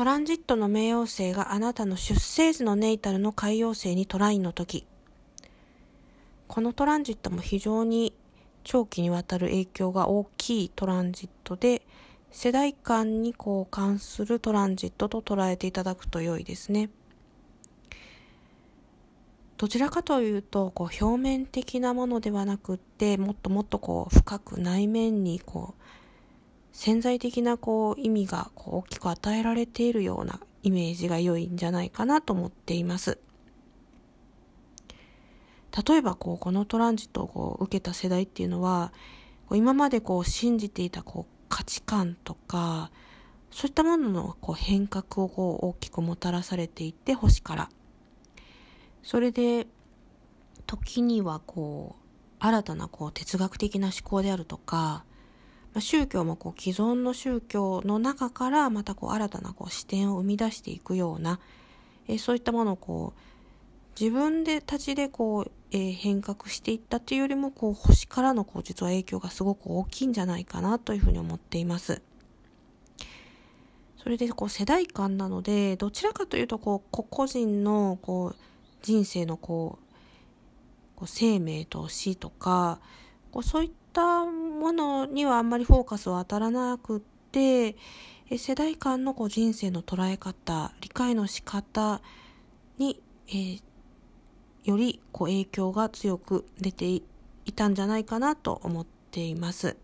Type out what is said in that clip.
トランジットの冥王星があなたの出生時のネイタルの海王星にトラインの時このトランジットも非常に長期にわたる影響が大きいトランジットで世代間にこう関するトランジットと捉えていただくと良いですね。どちらかというとこう表面的なものではなくってもっともっとこう深く内面にこう潜在的なこう意味がこう大きく与えられているようなイメージが良いんじゃないかなと思っています。例えばこうこのトランジットをこう受けた世代っていうのは今までこう信じていたこう価値観とかそういったもののこう変革をこう大きくもたらされていて星からそれで時にはこう新たなこう哲学的な思考であるとか、宗教もこう既存の宗教の中からまたこう新たなこう視点を生み出していくような、えそういったものをこう自分でたちでこう、えー、変革していったというよりもこう星からのこう実は影響がすごく大きいんじゃないかなというふうに思っています。それでこう世代間なのでどちらかというとこう個々人のこう人生のこう生命と死とかこうそういったものにはあんまりフォーカスは当たらなくって世代間のこう人生の捉え方理解の仕方に、えー、よりこう影響が強く出ていたんじゃないかなと思っています。